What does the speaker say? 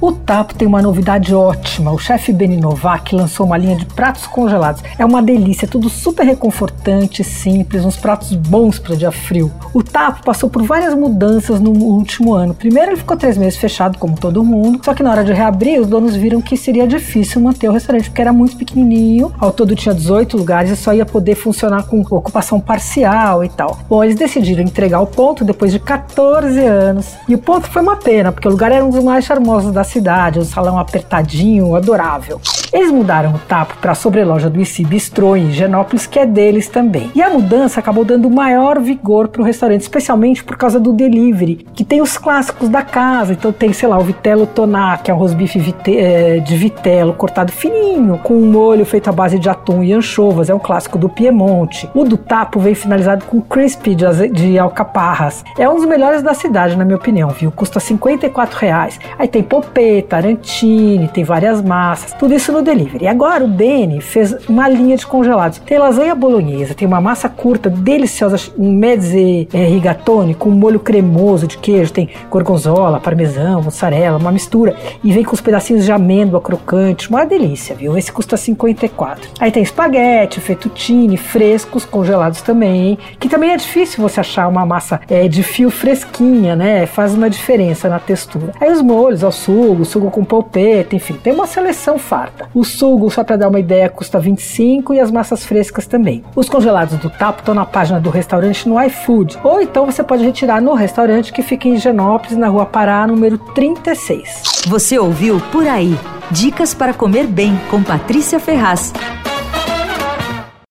O Tapo tem uma novidade ótima. O chefe Beni Novak lançou uma linha de pratos congelados. É uma delícia, tudo super reconfortante, simples, uns pratos bons para dia frio. O Tapo passou por várias mudanças no último ano. Primeiro ele ficou três meses fechado, como todo mundo, só que na hora de reabrir, os donos viram que seria difícil manter o restaurante, porque era muito pequenininho, ao todo tinha 18 lugares e só ia poder funcionar com ocupação parcial e tal. Bom, eles decidiram entregar o ponto depois de 14 anos, e o ponto foi uma pena, porque o lugar era um dos mais charmosos da cidade, um salão apertadinho, adorável. Eles mudaram o tapo para a sobreloja do IC Bistrô em Higienópolis, que é deles também. E a mudança acabou dando maior vigor para o restaurante, especialmente por causa do delivery, que tem os clássicos da casa. Então tem, sei lá, o Vitello Toná, que é um rosbife eh, de vitelo cortado fininho, com um molho feito à base de atum e anchovas, é um clássico do Piemonte. O do tapo vem finalizado com crispy de, de alcaparras. É um dos melhores da cidade, na minha opinião, viu? Custa 54 reais. Aí tem polpeta, arantine, tem várias massas, tudo isso no delivery. Agora o Beni fez uma linha de congelados. Tem lasanha bolonhesa, tem uma massa curta, deliciosa, um mezze é, rigatone com molho cremoso de queijo, tem gorgonzola, parmesão, mussarela, uma mistura e vem com os pedacinhos de amêndoa crocante, uma delícia, viu? Esse custa 54. Aí tem espaguete, fettuccine, frescos, congelados também, que também é difícil você achar uma massa é, de fio fresquinha, né? Faz uma diferença na textura. Aí os molhos, ao sugo, sugo com polpeta, enfim, tem uma seleção farta. O sugo, só para dar uma ideia, custa 25 e as massas frescas também. Os congelados do Tapo estão na página do restaurante no iFood, ou então você pode retirar no restaurante que fica em Genópolis, na Rua Pará, número 36. Você ouviu Por Aí. Dicas para comer bem com Patrícia Ferraz.